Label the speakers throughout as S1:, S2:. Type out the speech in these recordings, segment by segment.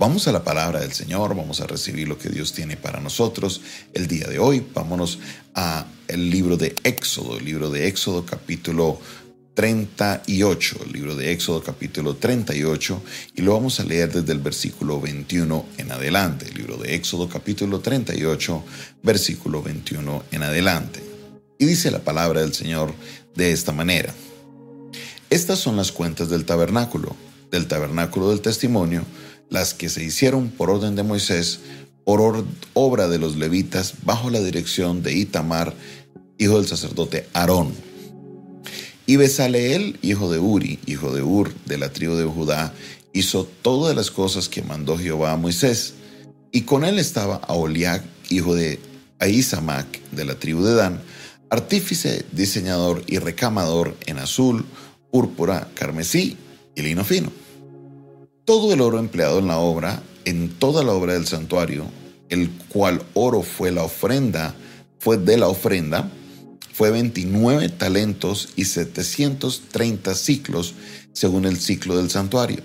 S1: Vamos a la palabra del Señor, vamos a recibir lo que Dios tiene para nosotros el día de hoy. Vámonos a el libro de Éxodo, el libro de Éxodo capítulo 38, el libro de Éxodo capítulo 38, y lo vamos a leer desde el versículo 21 en adelante. El libro de Éxodo capítulo 38, versículo 21 en adelante. Y dice la palabra del Señor de esta manera. Estas son las cuentas del tabernáculo, del tabernáculo del testimonio, las que se hicieron por orden de Moisés, por obra de los levitas, bajo la dirección de Itamar, hijo del sacerdote Aarón. Y Besaleel, hijo de Uri, hijo de Ur, de la tribu de Judá, hizo todas las cosas que mandó Jehová a Moisés. Y con él estaba Aholiac, hijo de Ahisamac, de la tribu de Dan, artífice, diseñador y recamador en azul, púrpura, carmesí y lino fino. Todo el oro empleado en la obra, en toda la obra del santuario, el cual oro fue la ofrenda, fue de la ofrenda, fue 29 talentos y 730 ciclos según el ciclo del santuario.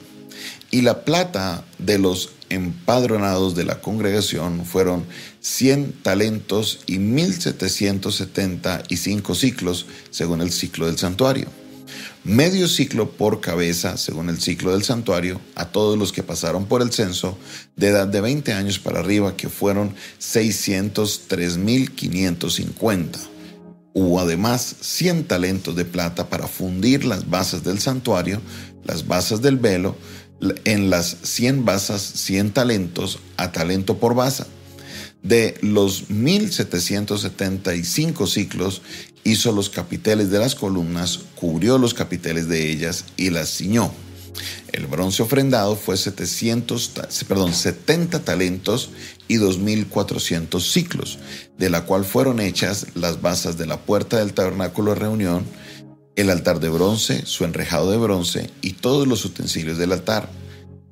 S1: Y la plata de los empadronados de la congregación fueron 100 talentos y 1775 ciclos según el ciclo del santuario medio ciclo por cabeza, según el ciclo del santuario, a todos los que pasaron por el censo de edad de 20 años para arriba, que fueron 603.550. Hubo además 100 talentos de plata para fundir las basas del santuario, las basas del velo, en las 100 basas 100 talentos a talento por basa. De los 1775 ciclos hizo los capiteles de las columnas, cubrió los capiteles de ellas y las ciñó. El bronce ofrendado fue 700, perdón, 70 talentos y 2.400 ciclos, de la cual fueron hechas las basas de la puerta del tabernáculo de reunión, el altar de bronce, su enrejado de bronce y todos los utensilios del altar.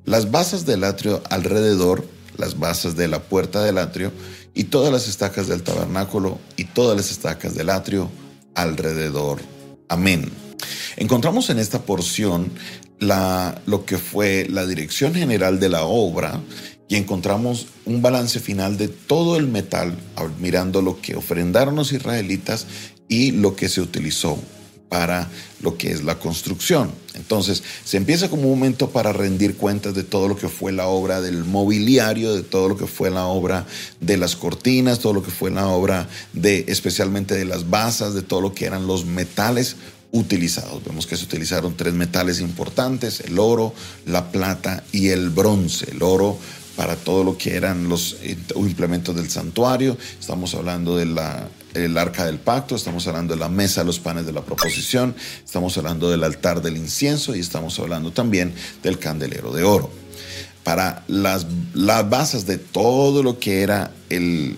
S1: Las basas del atrio alrededor, las basas de la puerta del atrio y todas las estacas del tabernáculo y todas las estacas del atrio alrededor. Amén. Encontramos en esta porción la, lo que fue la dirección general de la obra y encontramos un balance final de todo el metal, mirando lo que ofrendaron los israelitas y lo que se utilizó para lo que es la construcción. Entonces, se empieza como un momento para rendir cuentas de todo lo que fue la obra del mobiliario, de todo lo que fue la obra de las cortinas, todo lo que fue la obra de especialmente de las basas, de todo lo que eran los metales utilizados. Vemos que se utilizaron tres metales importantes, el oro, la plata y el bronce. El oro para todo lo que eran los eh, implementos del santuario. Estamos hablando de la el arca del pacto, estamos hablando de la mesa de los panes de la proposición, estamos hablando del altar del incienso y estamos hablando también del candelero de oro. Para las, las bases de todo lo que era el,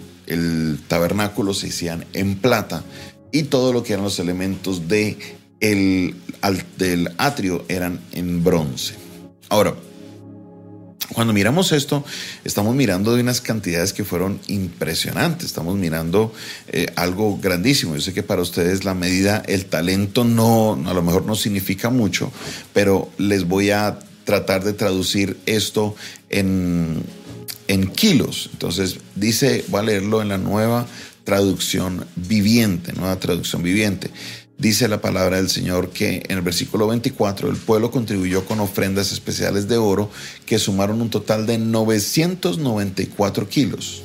S1: tabernáculo se hacían en plata y todo lo que eran los elementos de el, del atrio eran en bronce. Ahora, cuando miramos esto, estamos mirando de unas cantidades que fueron impresionantes, estamos mirando eh, algo grandísimo. Yo sé que para ustedes la medida, el talento no, a lo mejor no significa mucho, pero les voy a tratar de traducir esto en, en kilos. Entonces dice, voy a leerlo en la nueva traducción viviente, nueva traducción viviente. Dice la palabra del Señor que en el versículo 24 el pueblo contribuyó con ofrendas especiales de oro que sumaron un total de 994 kilos.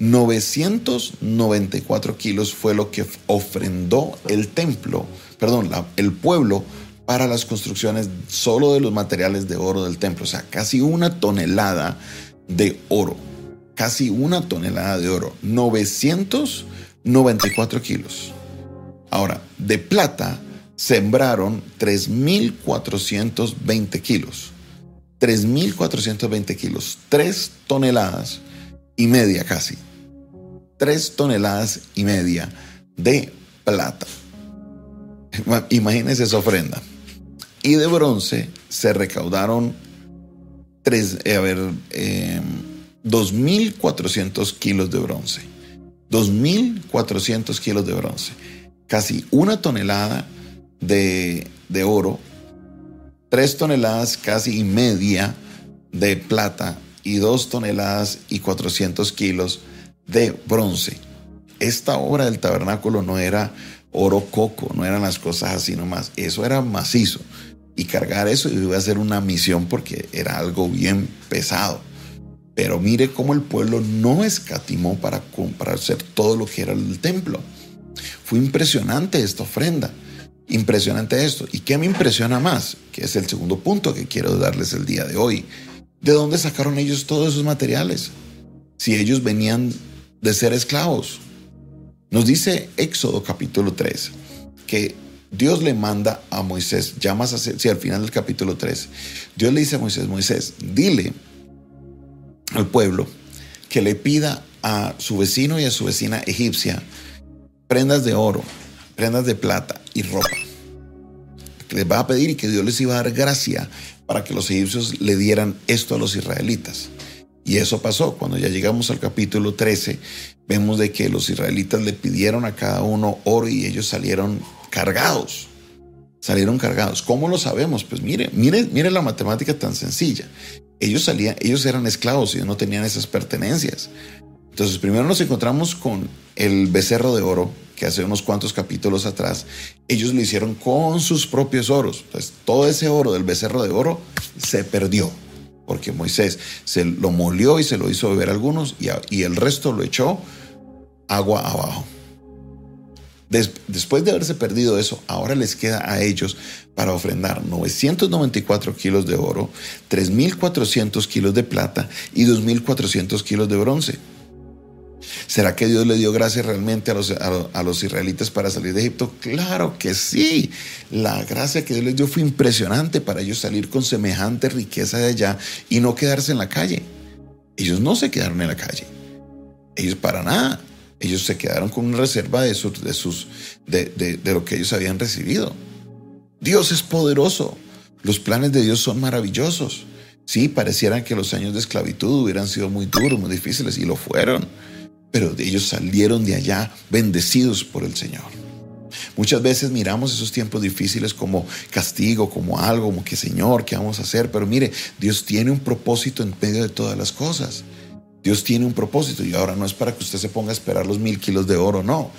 S1: 994 kilos fue lo que ofrendó el templo, perdón, el pueblo para las construcciones solo de los materiales de oro del templo. O sea, casi una tonelada de oro. Casi una tonelada de oro. 994 kilos. Ahora, de plata sembraron 3.420 kilos. 3.420 kilos. 3 toneladas y media casi. 3 toneladas y media de plata. Imagínense esa ofrenda. Y de bronce se recaudaron 3, eh, a ver, 2.400 em, kilos de bronce. 2.400 kilos de bronce casi una tonelada de, oro, tres toneladas casi y media de plata y dos toneladas y 400 kilos de bronce. Esta obra del tabernáculo no era oro coco, no eran las cosas así nomás, eso era macizo. Y cargar eso iba a ser una misión porque era algo bien pesado. Pero mire cómo el pueblo no escatimó para, hacer todo lo que era el templo. Fue impresionante esta ofrenda. Impresionante esto. ¿Y qué me impresiona más? Que es el segundo punto que quiero darles el día de hoy. ¿De dónde sacaron ellos todos esos materiales? Si ellos venían de ser esclavos. Nos dice Éxodo capítulo 3 que Dios le manda a Moisés, más hacia, sí, al final del capítulo 3, Dios le dice a Moisés, Moisés, dile al pueblo que le pida a su vecino y a su vecina egipcia prendas de oro, prendas de plata y ropa. Que les va a pedir y que Dios les iba a dar gracia para que los egipcios le dieran esto a los israelitas. Y eso pasó. Cuando ya llegamos al capítulo 13, vemos de que los israelitas le pidieron a cada uno oro y ellos salieron cargados. Salieron cargados. ¿Cómo lo sabemos? Pues mire, mire, mire la matemática tan sencilla. Ellos salían, ellos eran esclavos y no tenían esas pertenencias. Entonces, primero nos encontramos con el becerro de oro, que hace unos cuantos capítulos atrás, ellos lo hicieron con sus propios oros. Entonces, todo ese oro del becerro de oro se perdió, porque Moisés se lo molió y se lo hizo beber a algunos y, y el resto lo echó agua abajo. después de haberse perdido eso, ahora les queda a ellos para ofrendar 994 kilos de oro, 3.400 kilos de plata y 2.400 kilos de bronce. ¿Será que Dios le dio gracia realmente a los, a, los, israelitas para salir de Egipto? Claro que sí. La gracia que Dios les dio fue impresionante para ellos salir con semejante riqueza de allá y no quedarse en la calle. Ellos no se quedaron en la calle. Ellos para nada. Ellos se quedaron con una reserva de, sus, de, sus, de, de lo que ellos habían recibido. Dios es poderoso. Los planes de Dios son maravillosos. Sí, parecieran que los años de esclavitud hubieran sido muy duros, muy difíciles, y lo fueron pero ellos salieron de allá bendecidos por el Señor. Muchas veces miramos esos tiempos difíciles como castigo, como algo, como que Señor, ¿qué vamos a hacer? Pero mire, Dios tiene un propósito en medio de todas las cosas. Dios tiene un propósito y ahora no es para que usted se ponga a esperar los mil kilos de oro, no.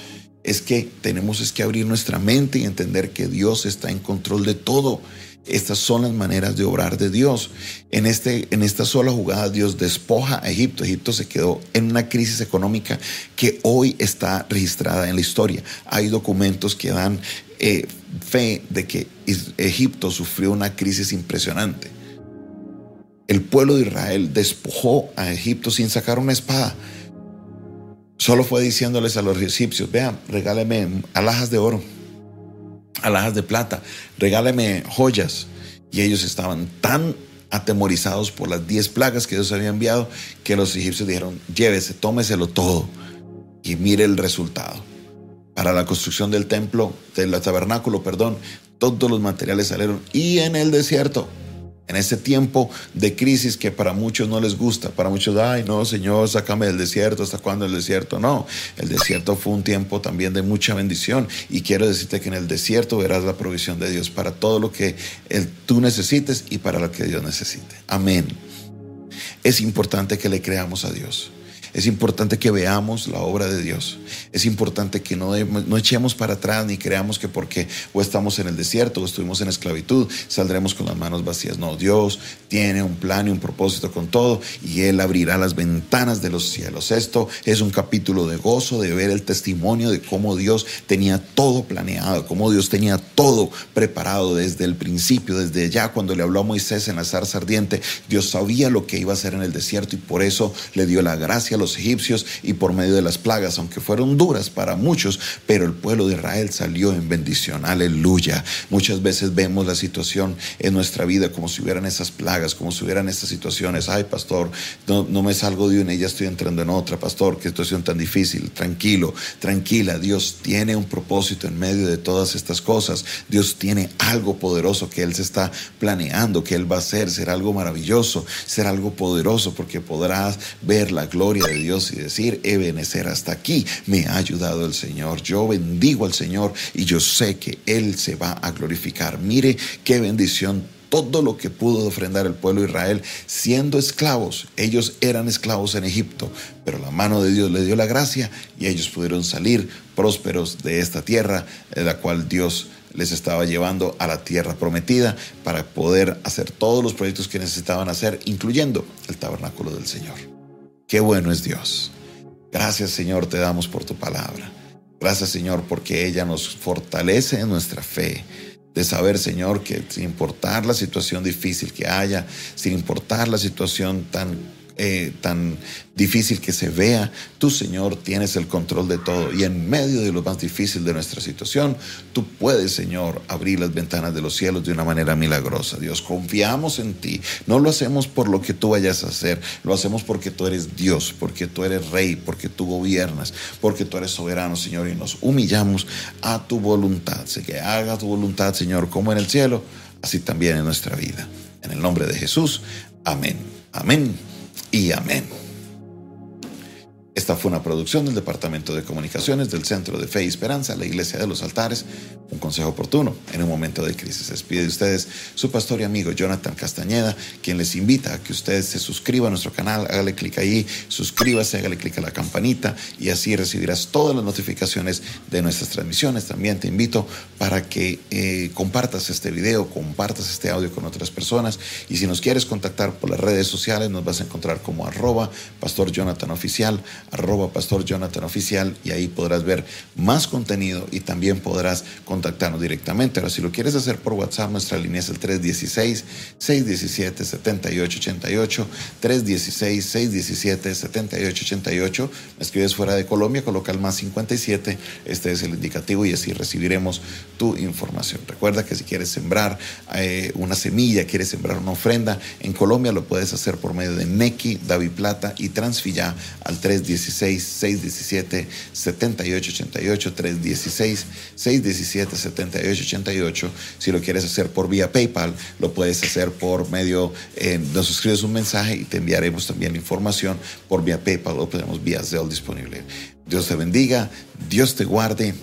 S1: Es que tenemos es que abrir nuestra mente y entender que Dios está en control de todo estas son las maneras de obrar de Dios. En, este, en esta sola jugada Dios despoja a Egipto. Egipto se quedó en una crisis económica que hoy está registrada en la historia. Hay documentos que dan eh, fe de que Egipto sufrió una crisis impresionante. El pueblo de Israel despojó a Egipto sin sacar una espada. Solo fue diciéndoles a los egipcios, vean, regáleme alhajas de oro alhajas de plata, regáleme joyas. Y ellos estaban tan atemorizados por las diez plagas que Dios había enviado que los egipcios dijeron, llévese, tómeselo todo y mire el resultado. Para la construcción del templo, del tabernáculo, perdón, todos los materiales salieron y en el desierto en ese tiempo de crisis que para muchos no les gusta, para muchos, ay, no, Señor, sácame del desierto, ¿hasta cuándo el desierto? No, el desierto fue un tiempo también de mucha bendición y quiero decirte que en el desierto verás la provisión de Dios para todo lo que tú necesites y para lo que Dios necesite. Amén. Es importante que le creamos a Dios. Es importante que veamos la obra de Dios. Es importante que no, no echemos para atrás ni creamos que porque o estamos en el desierto o estuvimos en esclavitud, saldremos con las manos vacías. No, Dios tiene un plan y un propósito con todo y Él abrirá las ventanas de los cielos. Esto es un capítulo de gozo, de ver el testimonio de cómo Dios tenía todo planeado, cómo Dios tenía todo preparado desde el principio, desde ya cuando le habló a Moisés en la zarza ardiente. Dios sabía lo que iba a hacer en el desierto y por eso le dio la gracia a los egipcios y por medio de las plagas, aunque fueron duras para muchos, pero el pueblo de Israel salió en bendición. Aleluya. Muchas veces vemos la situación en nuestra vida como si hubieran esas plagas, como si hubieran estas situaciones. Ay, pastor, no, no me salgo de una y ya estoy entrando en otra, pastor, qué situación tan difícil. Tranquilo, tranquila. Dios tiene un propósito en medio de todas estas cosas. Dios tiene algo poderoso que Él se está planeando, que Él va a hacer. Será algo maravilloso, será algo poderoso porque podrás ver la gloria de Dios y decir, Ebenecer, hasta aquí me ha ayudado el Señor. Yo bendigo al Señor y yo sé que Él se va a glorificar. Mire qué bendición todo lo que pudo ofrendar el pueblo de Israel siendo esclavos. Ellos eran esclavos en Egipto, pero la mano de Dios les dio la gracia y ellos pudieron salir prósperos de esta tierra, de la cual Dios les estaba llevando a la tierra prometida para poder hacer todos los proyectos que necesitaban hacer, incluyendo el tabernáculo del Señor. Qué bueno es Dios. Gracias Señor te damos por tu palabra. Gracias Señor porque ella nos fortalece en nuestra fe de saber, Señor, que sin importar la situación difícil que haya, sin importar la situación tan eh, tan difícil que se vea, tú Señor tienes el control de todo y en medio de lo más difícil de nuestra situación, tú puedes Señor abrir las ventanas de los cielos de una manera milagrosa. Dios, confiamos en ti, no lo hacemos por lo que tú vayas a hacer, lo hacemos porque tú eres Dios, porque tú eres rey, porque tú gobiernas, porque tú eres soberano Señor y nos humillamos a tu voluntad. Sé que haga tu voluntad Señor como en el cielo, así también en nuestra vida. En el nombre de Jesús, amén. Amén y amén. Esta fue una producción del Departamento de Comunicaciones del Centro de Fe y Esperanza, la Iglesia de los Altares, un consejo oportuno en un momento de crisis. despide de ustedes su pastor y amigo Jonathan Castañeda, quien les invita a que ustedes se suscriban a nuestro canal, hágale clic ahí, suscríbase, hágale clic a la campanita y así recibirás todas las notificaciones de nuestras transmisiones. También te invito para que eh, compartas este video, compartas este audio con otras personas y si nos quieres contactar por las redes sociales nos vas a encontrar como arroba pastor Jonathan Oficial arroba Pastor Jonathan Oficial y ahí podrás ver más contenido y también podrás contactarnos directamente. Ahora, si lo quieres hacer por WhatsApp, nuestra línea es el 316-617-7888, 316-617-7888. Me escribes fuera de Colombia, coloca el más 57, este es el indicativo y así recibiremos tu información. Recuerda que si quieres sembrar eh, una semilla, quieres sembrar una ofrenda, en Colombia lo puedes hacer por medio de Nequi, Davi Plata y Transfilla al 316 316 617 316 617 7888 Si lo quieres hacer por vía PayPal, lo puedes hacer por medio, eh, nos escribes un mensaje y te enviaremos también información. Por vía PayPal o tenemos vía Zelle disponible. Dios te bendiga, Dios te guarde